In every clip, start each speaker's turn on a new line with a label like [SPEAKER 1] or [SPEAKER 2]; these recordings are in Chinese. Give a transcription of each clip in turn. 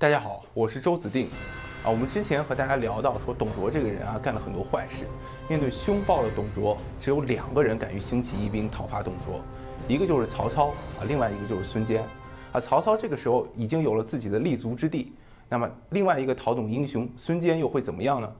[SPEAKER 1] 大家好，我是周子定。啊，我们之前和大家聊到说，董卓这个人啊，干了很多坏事。面对凶暴的董卓，只有两个人敢于兴起义兵讨伐董卓，一个就是曹操啊，另外一个就是孙坚。啊，曹操这个时候已经有了自己的立足之地，那么另外一个讨董英雄孙坚又会怎么样呢？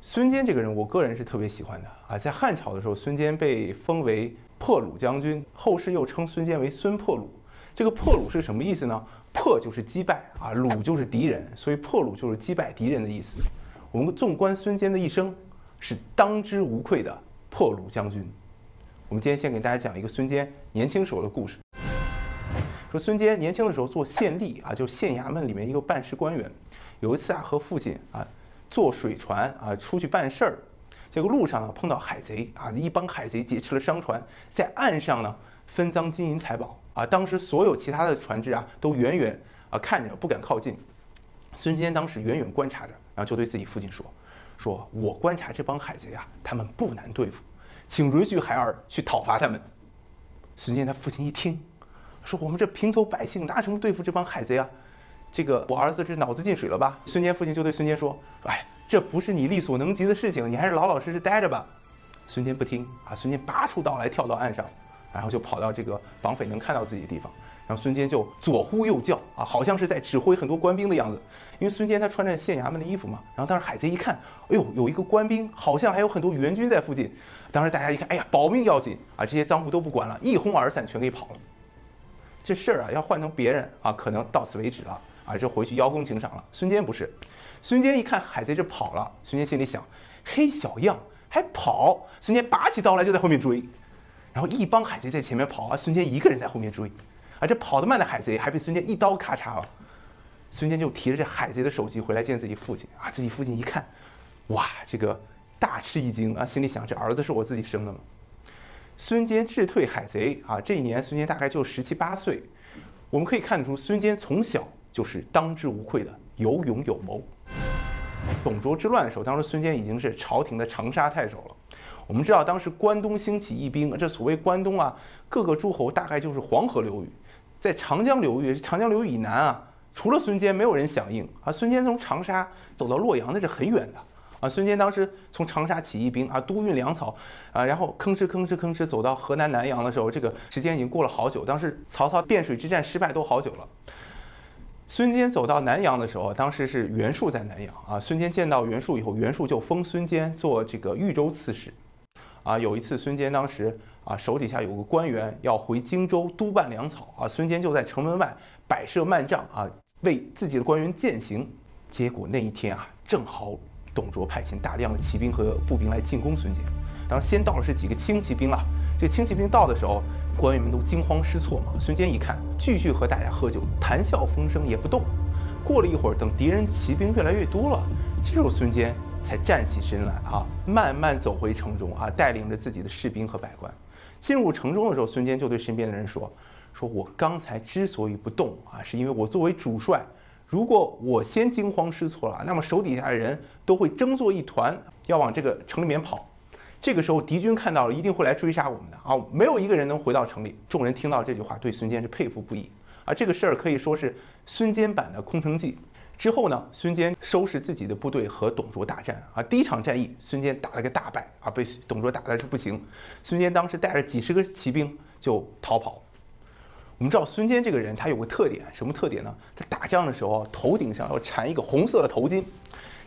[SPEAKER 1] 孙坚这个人，我个人是特别喜欢的啊。在汉朝的时候，孙坚被封为破虏将军，后世又称孙坚为孙破虏。这个破虏是什么意思呢？破就是击败啊，虏就是敌人，所以破虏就是击败敌人的意思。我们纵观孙坚的一生，是当之无愧的破虏将军。我们今天先给大家讲一个孙坚年轻时候的故事。说孙坚年轻的时候做县吏啊，就县衙门里面一个办事官员。有一次啊，和父亲啊。坐水船啊，出去办事儿，结果路上呢碰到海贼啊，一帮海贼劫持了商船，在岸上呢分赃金银财宝啊。当时所有其他的船只啊都远远啊看着，不敢靠近。孙坚当时远远观察着，然后就对自己父亲说：“说我观察这帮海贼啊，他们不难对付，请允许孩儿去讨伐他们。”孙坚他父亲一听，说：“我们这平头百姓拿什么对付这帮海贼啊？”这个我儿子这脑子进水了吧？孙坚父亲就对孙坚说：“哎，这不是你力所能及的事情，你还是老老实实待着吧。”孙坚不听啊，孙坚拔出刀来跳到岸上，然后就跑到这个绑匪能看到自己的地方，然后孙坚就左呼右叫啊，好像是在指挥很多官兵的样子。因为孙坚他穿着县衙门的衣服嘛，然后当时海贼一看，哎呦，有一个官兵，好像还有很多援军在附近。当时大家一看，哎呀，保命要紧啊，这些赃物都不管了，一哄而散，全给跑了。这事儿啊，要换成别人啊，可能到此为止了。啊，就回去邀功请赏了。孙坚不是，孙坚一看海贼这跑了，孙坚心里想：嘿，小样还跑！孙坚拔起刀来就在后面追，然后一帮海贼在前面跑啊，孙坚一个人在后面追，啊，这跑得慢的海贼还被孙坚一刀咔嚓了。孙坚就提着这海贼的首级回来见自己父亲啊，自己父亲一看，哇，这个大吃一惊啊，心里想：这儿子是我自己生的吗？孙坚智退海贼啊，这一年孙坚大概就十七八岁，我们可以看得出孙坚从小。就是当之无愧的有勇有谋。董卓之乱的时候，当时孙坚已经是朝廷的长沙太守了。我们知道，当时关东兴起义兵，这所谓关东啊，各个诸侯大概就是黄河流域，在长江流域，长江流域以南啊，除了孙坚，没有人响应啊。孙坚从长沙走到洛阳，那是很远的啊。孙坚当时从长沙起义兵啊，督运粮草啊，然后吭哧吭哧吭哧走到河南南阳的时候，这个时间已经过了好久。当时曹操汴水之战失败都好久了。孙坚走到南阳的时候，当时是袁术在南阳啊。孙坚见到袁术以后，袁术就封孙坚做这个豫州刺史。啊，有一次孙坚当时啊手底下有个官员要回荆州督办粮草啊，孙坚就在城门外摆设幔帐啊，为自己的官员践行。结果那一天啊，正好董卓派遣大量的骑兵和步兵来进攻孙坚。当先到的是几个轻骑兵了，这轻骑兵到的时候。官员们都惊慌失措嘛。孙坚一看，继续和大家喝酒，谈笑风生，也不动。过了一会儿，等敌人骑兵越来越多了，这时候孙坚才站起身来啊，慢慢走回城中啊，带领着自己的士兵和百官。进入城中的时候，孙坚就对身边的人说：“说我刚才之所以不动啊，是因为我作为主帅，如果我先惊慌失措了，那么手底下的人都会争作一团，要往这个城里面跑。”这个时候，敌军看到了，一定会来追杀我们的啊！没有一个人能回到城里。众人听到这句话，对孙坚是佩服不已啊！这个事儿可以说是孙坚版的空城计。之后呢，孙坚收拾自己的部队和董卓大战啊。第一场战役，孙坚打了个大败啊，被董卓打的是不行。孙坚当时带着几十个骑兵就逃跑。我们知道孙坚这个人，他有个特点，什么特点呢？他打仗的时候头顶上要缠一个红色的头巾。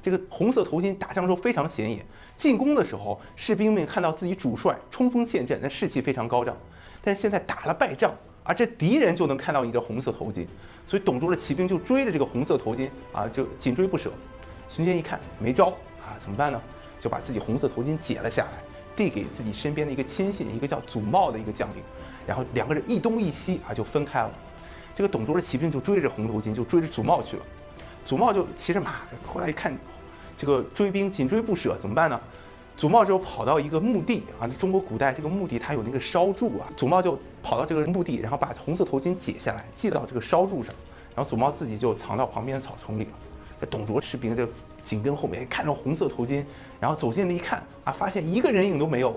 [SPEAKER 1] 这个红色头巾打仗的时候非常显眼，进攻的时候士兵们看到自己主帅冲锋陷阵，那士气非常高涨。但是现在打了败仗啊，这敌人就能看到你的红色头巾，所以董卓的骑兵就追着这个红色头巾啊，就紧追不舍。孙坚一看没招啊，怎么办呢？就把自己红色头巾解了下来，递给自己身边的一个亲信，一个叫祖茂的一个将领，然后两个人一东一西啊就分开了。这个董卓的骑兵就追着红头巾，就追着祖茂去了。祖茂就骑着马，后来一看。这个追兵紧追不舍，怎么办呢？祖茂就跑到一个墓地啊，中国古代这个墓地它有那个烧柱啊，祖茂就跑到这个墓地，然后把红色头巾解下来系到这个烧柱上，然后祖茂自己就藏到旁边的草丛里了。董卓士兵就紧跟后面，看到红色头巾，然后走近了一看啊，发现一个人影都没有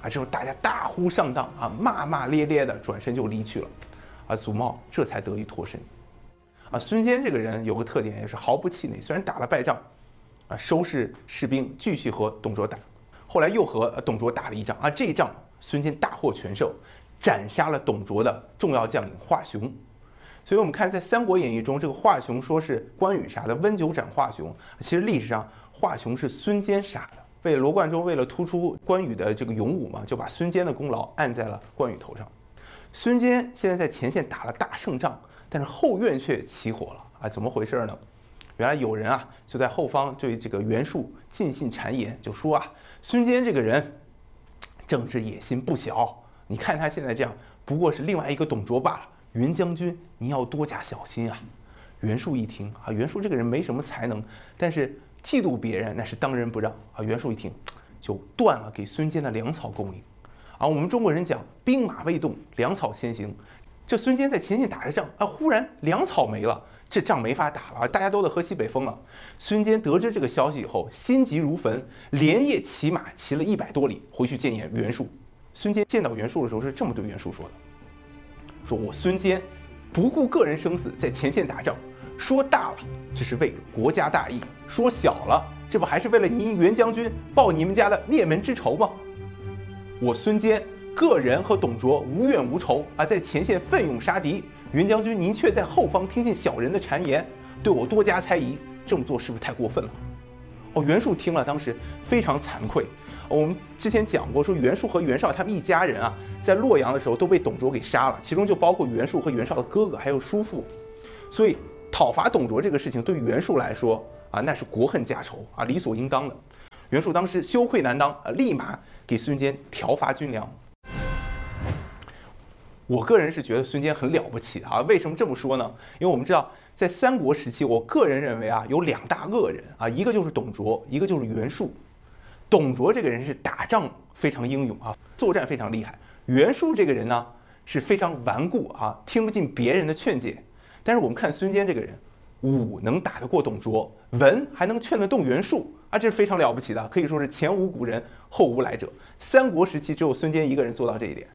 [SPEAKER 1] 啊，这时候大家大呼上当啊，骂骂咧咧的转身就离去了，啊，祖茂这才得以脱身。啊，孙坚这个人有个特点，也是毫不气馁，虽然打了败仗，啊，收拾士兵继续和董卓打，后来又和董卓打了一仗啊，这一仗孙坚大获全胜，斩杀了董卓的重要将领华雄。所以我们看在《三国演义》中，这个华雄说是关羽杀的，温酒斩华雄，其实历史上华雄是孙坚杀的。为罗贯中为了突出关羽的这个勇武嘛，就把孙坚的功劳按在了关羽头上。孙坚现在在前线打了大胜仗，但是后院却起火了啊！怎么回事呢？原来有人啊就在后方对这个袁术尽信谗言，就说啊，孙坚这个人政治野心不小，你看他现在这样，不过是另外一个董卓罢了。袁将军，你要多加小心啊！袁术一听啊，袁术这个人没什么才能，但是。嫉妒别人那是当仁不让啊！袁术一听，就断了给孙坚的粮草供应。啊，我们中国人讲兵马未动，粮草先行。这孙坚在前线打着仗啊，忽然粮草没了，这仗没法打了，大家都得喝西北风了。孙坚得知这个消息以后，心急如焚，连夜骑马骑了一百多里回去见袁袁术。孙坚见到袁术的时候是这么对袁术说的：“说我孙坚不顾个人生死，在前线打仗。”说大了，这是为了国家大义；说小了，这不还是为了您袁将军报你们家的灭门之仇吗？我孙坚个人和董卓无怨无仇啊，在前线奋勇杀敌，袁将军您却在后方听信小人的谗言，对我多加猜疑，这么做是不是太过分了？哦，袁术听了当时非常惭愧。我们之前讲过，说袁术和袁绍他们一家人啊，在洛阳的时候都被董卓给杀了，其中就包括袁术和袁绍的哥哥还有叔父，所以。讨伐董卓这个事情，对于袁术来说啊，那是国恨家仇啊，理所应当的。袁术当时羞愧难当啊，立马给孙坚调发军粮。我个人是觉得孙坚很了不起啊，为什么这么说呢？因为我们知道，在三国时期，我个人认为啊，有两大恶人啊，一个就是董卓，一个就是袁术。董卓这个人是打仗非常英勇啊，作战非常厉害。袁术这个人呢，是非常顽固啊，听不进别人的劝解。但是我们看孙坚这个人，武能打得过董卓，文还能劝得动袁术啊，这是非常了不起的，可以说是前无古人后无来者。三国时期只有孙坚一个人做到这一点。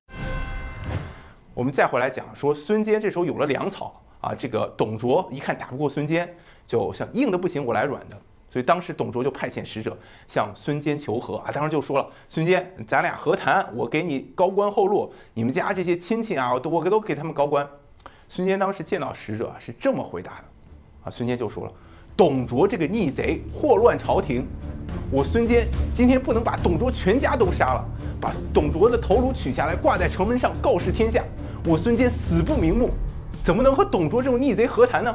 [SPEAKER 1] 我们再回来讲说，孙坚这时候有了粮草啊，这个董卓一看打不过孙坚，就像硬的不行，我来软的。所以当时董卓就派遣使者向孙坚求和啊，当时就说了，孙坚，咱俩和谈，我给你高官厚禄，你们家这些亲戚啊，都我都给他们高官。孙坚当时见到使者是这么回答的，啊，孙坚就说了：“董卓这个逆贼，祸乱朝廷，我孙坚今天不能把董卓全家都杀了，把董卓的头颅取下来挂在城门上告示天下，我孙坚死不瞑目，怎么能和董卓这种逆贼和谈呢？”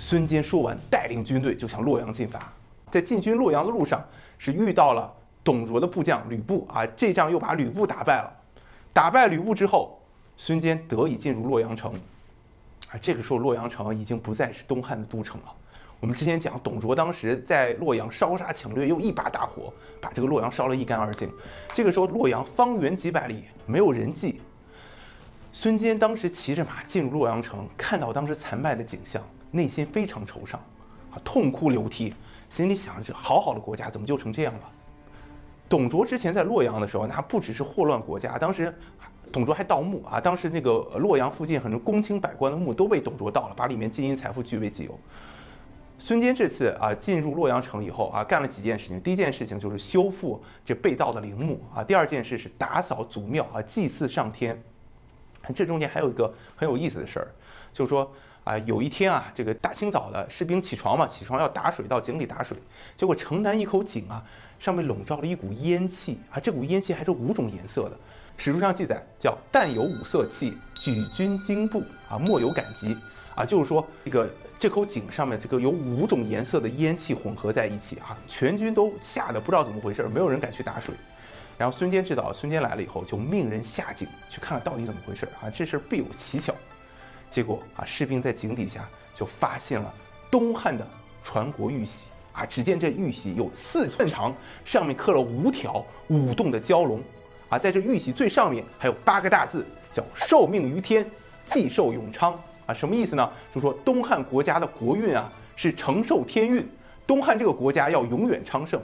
[SPEAKER 1] 孙坚说完，带领军队就向洛阳进发。在进军洛阳的路上，是遇到了董卓的部将吕布啊，这仗又把吕布打败了。打败吕布之后。孙坚得以进入洛阳城，啊，这个时候洛阳城已经不再是东汉的都城了。我们之前讲，董卓当时在洛阳烧杀抢掠，用一把大火把这个洛阳烧了一干二净。这个时候洛阳方圆几百里没有人迹。孙坚当时骑着马进入洛阳城，看到当时残败的景象，内心非常惆怅，啊，痛哭流涕，心里想着：好好的国家怎么就成这样了？董卓之前在洛阳的时候，那不只是祸乱国家，当时。董卓还盗墓啊！当时那个洛阳附近很多公卿百官的墓都被董卓盗了，把里面金银财富据为己有。孙坚这次啊进入洛阳城以后啊，干了几件事情。第一件事情就是修复这被盗的陵墓啊。第二件事是打扫祖庙啊，祭祀上天。这中间还有一个很有意思的事儿，就是说啊，有一天啊，这个大清早的士兵起床嘛，起床要打水到井里打水，结果城南一口井啊，上面笼罩了一股烟气啊，这股烟气还是五种颜色的。史书上记载，叫“但有五色气，举军惊怖啊，莫有感激啊”，就是说这个这口井上面这个有五种颜色的烟气混合在一起啊，全军都吓得不知道怎么回事，没有人敢去打水。然后孙坚知道孙坚来了以后，就命人下井去看看到底怎么回事啊，这事必有蹊跷。结果啊，士兵在井底下就发现了东汉的传国玉玺啊，只见这玉玺有四寸长，上面刻了五条舞动的蛟龙。啊，在这玉玺最上面还有八个大字，叫“受命于天，既寿永昌”。啊，什么意思呢？就是说东汉国家的国运啊是承受天运，东汉这个国家要永远昌盛。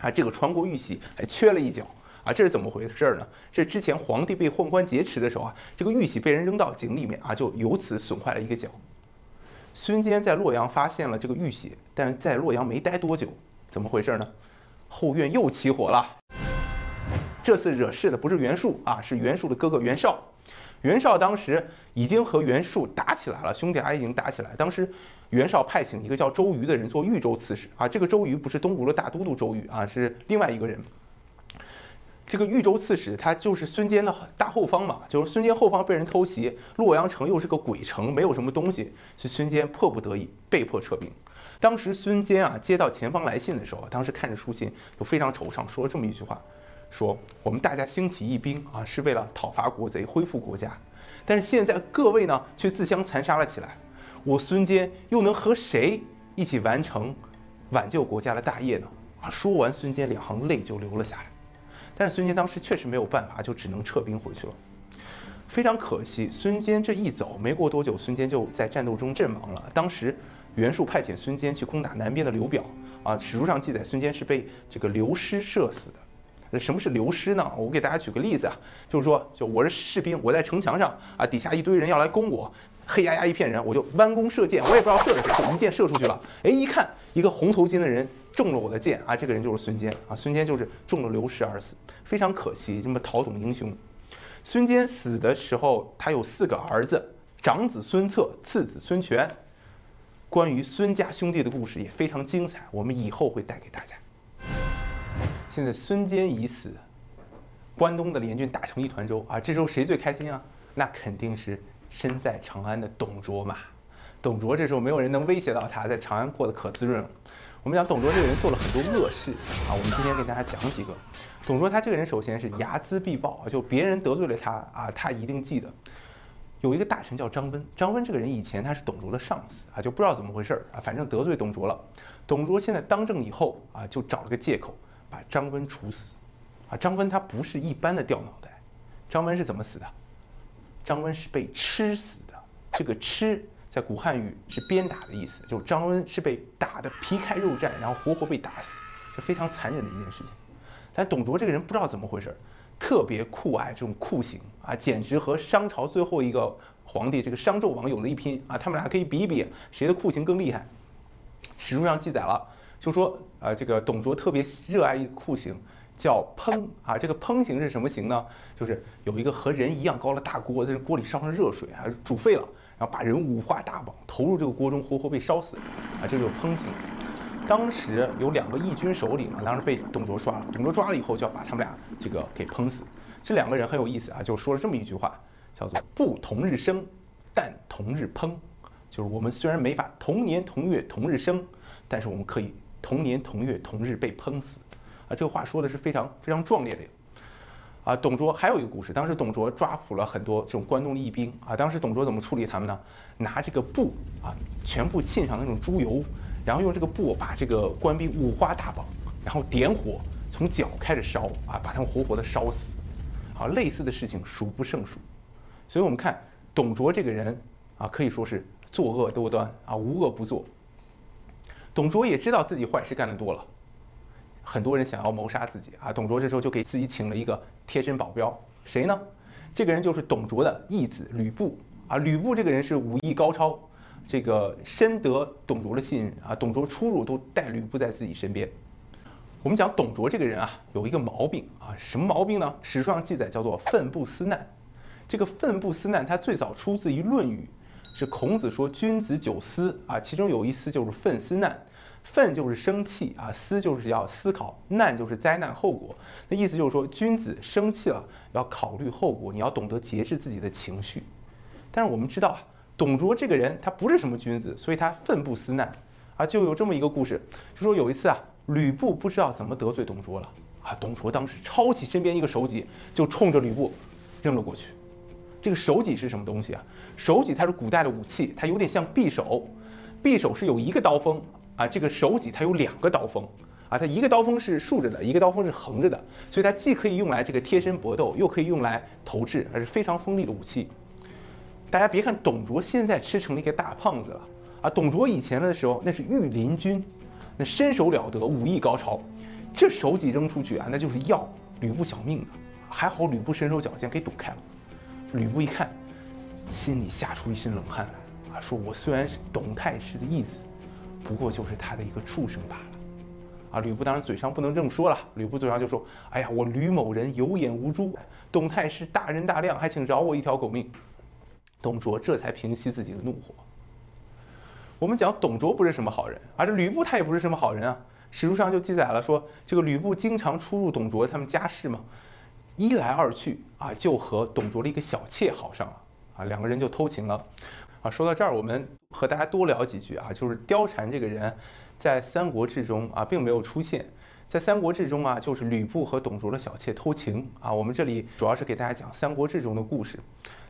[SPEAKER 1] 啊，这个传国玉玺还缺了一角，啊，这是怎么回事儿呢？这之前皇帝被宦官劫持的时候啊，这个玉玺被人扔到井里面啊，就由此损坏了一个角。孙坚在洛阳发现了这个玉玺，但在洛阳没待多久，怎么回事呢？后院又起火了。这次惹事的不是袁术啊，是袁术的哥哥袁绍。袁绍当时已经和袁术打起来了，兄弟俩已经打起来。当时袁绍派请一个叫周瑜的人做豫州刺史啊，这个周瑜不是东吴的大都督周瑜啊，是另外一个人。这个豫州刺史他就是孙坚的大后方嘛，就是孙坚后方被人偷袭，洛阳城又是个鬼城，没有什么东西，所以孙坚迫不得已被迫撤兵。当时孙坚啊接到前方来信的时候，当时看着书信就非常惆怅，说了这么一句话。说我们大家兴起义兵啊，是为了讨伐国贼，恢复国家。但是现在各位呢，却自相残杀了起来。我孙坚又能和谁一起完成挽救国家的大业呢？啊！说完，孙坚两行泪就流了下来。但是孙坚当时确实没有办法，就只能撤兵回去了。非常可惜，孙坚这一走，没过多久，孙坚就在战斗中阵亡了。当时袁术派遣孙坚去攻打南边的刘表啊，史书上记载，孙坚是被这个刘师射死的。那什么是流失呢？我给大家举个例子啊，就是说，就我是士兵，我在城墙上啊，底下一堆人要来攻我，黑压压一片人，我就弯弓射箭，我也不知道射的是谁，就一箭射出去了。哎，一看一个红头巾的人中了我的箭啊，这个人就是孙坚啊，孙坚就是中了流失而死，非常可惜，这么讨董英雄。孙坚死的时候，他有四个儿子，长子孙策，次子孙权。关于孙家兄弟的故事也非常精彩，我们以后会带给大家。现在孙坚已死，关东的联军打成一团粥啊！这时候谁最开心啊？那肯定是身在长安的董卓嘛。董卓这时候没有人能威胁到他，在长安过得可滋润了。我们讲董卓这个人做了很多恶事啊，我们今天给大家讲几个。董卓他这个人首先是睚眦必报啊，就别人得罪了他啊，他一定记得。有一个大臣叫张温，张温这个人以前他是董卓的上司啊，就不知道怎么回事啊，反正得罪董卓了。董卓现在当政以后啊，就找了个借口。把张温处死，啊，张温他不是一般的掉脑袋，张温是怎么死的？张温是被吃死的。这个“吃”在古汉语是鞭打的意思，就张温是被打的皮开肉绽，然后活活被打死，是非常残忍的一件事情。但董卓这个人不知道怎么回事，特别酷爱这种酷刑啊，简直和商朝最后一个皇帝这个商纣王有了一拼啊，他们俩可以比一比谁的酷刑更厉害。史书上记载了。就说啊，这个董卓特别热爱一酷刑，叫烹啊。这个烹刑是什么刑呢？就是有一个和人一样高的大锅，在这锅里烧上热水啊，煮沸了，然后把人五花大绑投入这个锅中，活活被烧死啊，这就是烹刑。当时有两个义军首领啊，当时被董卓抓了。董卓抓了以后，就要把他们俩这个给烹死。这两个人很有意思啊，就说了这么一句话，叫做“不同日生，但同日烹”，就是我们虽然没法同年同月同日生，但是我们可以。同年同月同日被烹死，啊，这个话说的是非常非常壮烈的，啊，董卓还有一个故事，当时董卓抓捕了很多这种关东的义兵，啊，当时董卓怎么处理他们呢？拿这个布啊，全部浸上那种猪油，然后用这个布把这个官兵五花大绑，然后点火从脚开始烧，啊，把他们活活的烧死，啊，类似的事情数不胜数，所以我们看董卓这个人啊，可以说是作恶多端啊，无恶不作。董卓也知道自己坏事干得多了，很多人想要谋杀自己啊。董卓这时候就给自己请了一个贴身保镖，谁呢？这个人就是董卓的义子吕布啊。吕布这个人是武艺高超，这个深得董卓的信任啊。董卓出入都带吕布在自己身边。我们讲董卓这个人啊，有一个毛病啊，什么毛病呢？史书上记载叫做愤不思难。这个愤不思难，它最早出自于《论语》，是孔子说君子九思啊，其中有一思就是愤思难。愤就是生气啊，思就是要思考，难就是灾难后果。那意思就是说，君子生气了要考虑后果，你要懂得节制自己的情绪。但是我们知道啊，董卓这个人他不是什么君子，所以他愤不思难啊。就有这么一个故事，就说有一次啊，吕布不知道怎么得罪董卓了啊，董卓当时抄起身边一个手戟，就冲着吕布扔了过去。这个手戟是什么东西啊？手戟它是古代的武器，它有点像匕首，匕首是有一个刀锋。啊，这个手戟它有两个刀锋，啊，它一个刀锋是竖着的，一个刀锋是横着的，所以它既可以用来这个贴身搏斗，又可以用来投掷，还是非常锋利的武器。大家别看董卓现在吃成了一个大胖子了，啊，董卓以前的时候那是御林军，那身手了得，武艺高超，这手戟扔出去啊，那就是要吕布小命的。还好吕布身手矫健，给躲开了。吕布一看，心里吓出一身冷汗来啊！说我虽然是董太师的义子，不过就是他的一个畜生罢了。啊，吕布当然嘴上不能这么说了，吕布嘴上就说：“哎呀，我吕某人有眼无珠，董太师大人大量，还请饶我一条狗命。”董卓这才平息自己的怒火。我们讲董卓不是什么好人，而这吕布他也不是什么好人啊。史书上就记载了说，这个吕布经常出入董卓他们家室嘛。一来二去啊，就和董卓的一个小妾好上了啊，两个人就偷情了啊。说到这儿，我们和大家多聊几句啊，就是貂蝉这个人，在《三国志》中啊并没有出现，在《三国志》中啊就是吕布和董卓的小妾偷情啊。我们这里主要是给大家讲《三国志》中的故事。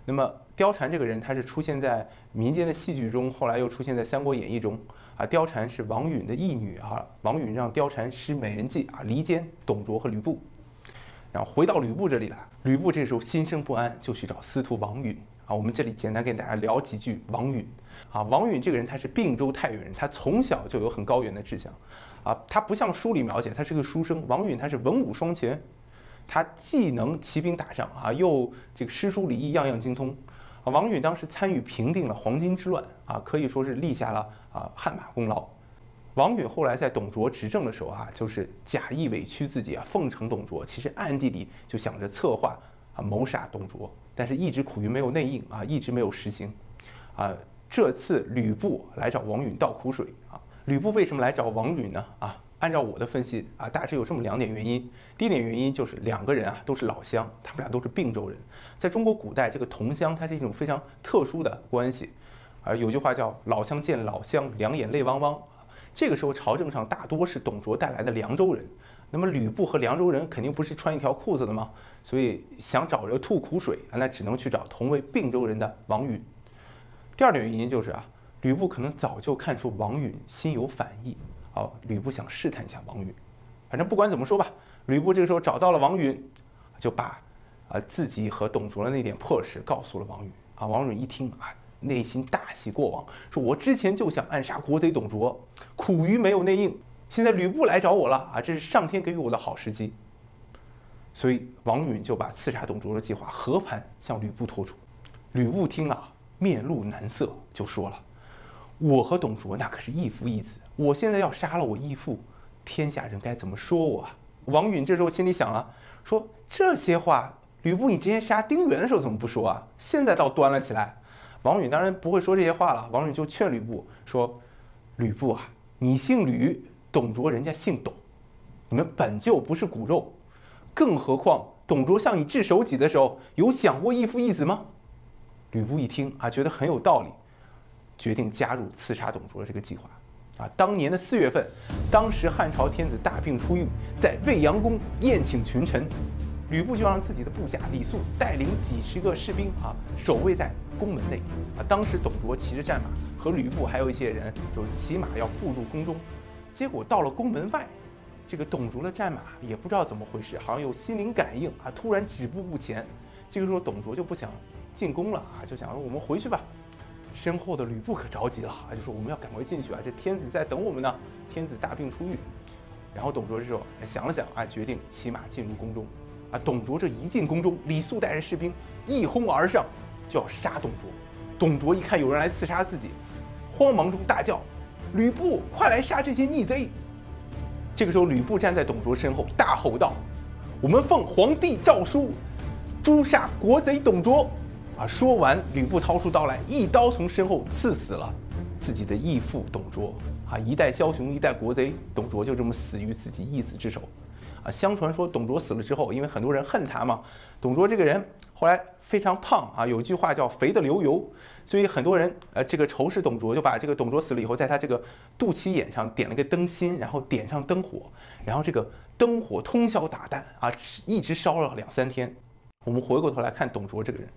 [SPEAKER 1] 那么貂蝉这个人，他是出现在民间的戏剧中，后来又出现在《三国演义》中啊。貂蝉是王允的义女啊，王允让貂蝉施美人计啊，离间董卓和吕布。然后回到吕布这里来，吕布这时候心生不安，就去找司徒王允啊。我们这里简单给大家聊几句王允啊。王允这个人他是并州太原人，他从小就有很高远的志向啊。他不像书里描写，他是个书生。王允他是文武双全，他既能骑兵打仗啊，又这个诗书礼义样样精通啊。王允当时参与平定了黄巾之乱啊，可以说是立下了啊汗马功劳。王允后来在董卓执政的时候啊，就是假意委屈自己啊，奉承董卓，其实暗地里就想着策划啊谋杀董卓，但是一直苦于没有内应啊，一直没有实行。啊，这次吕布来找王允倒苦水啊，吕布为什么来找王允呢？啊，按照我的分析啊，大致有这么两点原因。第一点原因就是两个人啊都是老乡，他们俩都是并州人，在中国古代这个同乡它是一种非常特殊的关系，啊，有句话叫老乡见老乡，两眼泪汪汪。这个时候，朝政上大多是董卓带来的凉州人，那么吕布和凉州人肯定不是穿一条裤子的吗？所以想找人吐苦水，那只能去找同为并州人的王允。第二点原因就是啊，吕布可能早就看出王允心有反意，哦，吕布想试探一下王允。反正不管怎么说吧，吕布这个时候找到了王允，就把啊自己和董卓的那点破事告诉了王允。啊，王允一听啊。内心大喜过望，说：“我之前就想暗杀国贼董卓，苦于没有内应，现在吕布来找我了啊！这是上天给予我的好时机。”所以王允就把刺杀董卓的计划和盘向吕布托出。吕布听了，面露难色，就说了：“我和董卓那可是义父义子，我现在要杀了我义父，天下人该怎么说我？”啊？”王允这时候心里想了，说：“这些话，吕布你之前杀丁原的时候怎么不说啊？现在倒端了起来。”王允当然不会说这些话了。王允就劝吕布说：“吕布啊，你姓吕，董卓人家姓董，你们本就不是骨肉，更何况董卓向你掷首级的时候，有想过义父义子吗？”吕布一听啊，觉得很有道理，决定加入刺杀董卓的这个计划。啊，当年的四月份，当时汉朝天子大病初愈，在未阳宫宴请群臣。吕布就让自己的部下李肃带领几十个士兵啊，守卫在宫门内啊。当时董卓骑着战马，和吕布还有一些人就是骑马要步入宫中。结果到了宫门外，这个董卓的战马也不知道怎么回事，好像有心灵感应啊，突然止步不前。这个时候董卓就不想进宫了啊，就想说我们回去吧。身后的吕布可着急了啊，就说我们要赶快进去啊，这天子在等我们呢。天子大病初愈，然后董卓这时候想了想啊，决定骑马进入宫中。啊！董卓这一进宫中，李肃带着士兵一哄而上，就要杀董卓。董卓一看有人来刺杀自己，慌忙中大叫：“吕布，快来杀这些逆贼！”这个时候，吕布站在董卓身后，大吼道：“我们奉皇帝诏书，诛杀国贼董卓！”啊！说完，吕布掏出刀来，一刀从身后刺死了自己的义父董卓。啊！一代枭雄，一代国贼，董卓就这么死于自己义子之手。啊，相传说董卓死了之后，因为很多人恨他嘛，董卓这个人后来非常胖啊，有句话叫肥的流油，所以很多人呃这个仇视董卓，就把这个董卓死了以后，在他这个肚脐眼上点了个灯芯，然后点上灯火，然后这个灯火通宵达旦啊，一直烧了两三天。我们回过头来看董卓这个人，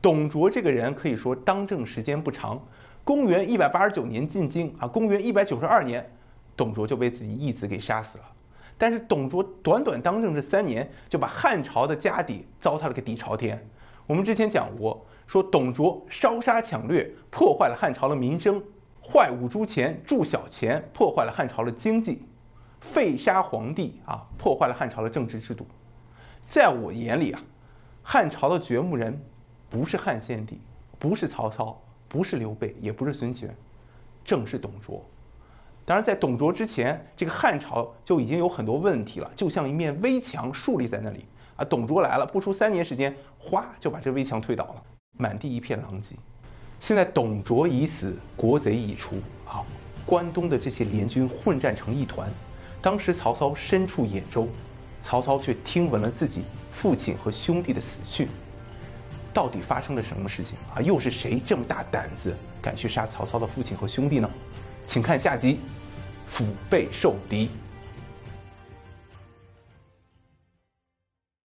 [SPEAKER 1] 董卓这个人可以说当政时间不长，公元一百八十九年进京啊，公元一百九十二年，董卓就被自己义子给杀死了。但是董卓短短当政这三年，就把汉朝的家底糟蹋了个底朝天。我们之前讲过，说董卓烧杀抢掠，破坏了汉朝的民生；坏五铢钱，铸小钱，破坏了汉朝的经济；废杀皇帝啊，破坏了汉朝的政治制度。在我眼里啊，汉朝的掘墓人不是汉献帝，不是曹操，不是刘备，也不是孙权，正是董卓。当然，在董卓之前，这个汉朝就已经有很多问题了，就像一面危墙竖立在那里啊。董卓来了，不出三年时间，哗就把这危墙推倒了，满地一片狼藉。现在董卓已死，国贼已除啊，关东的这些联军混战成一团。当时曹操身处兖州，曹操却听闻了自己父亲和兄弟的死讯。到底发生了什么事情啊？又是谁这么大胆子敢去杀曹操的父亲和兄弟呢？请看下集。腹背受敌。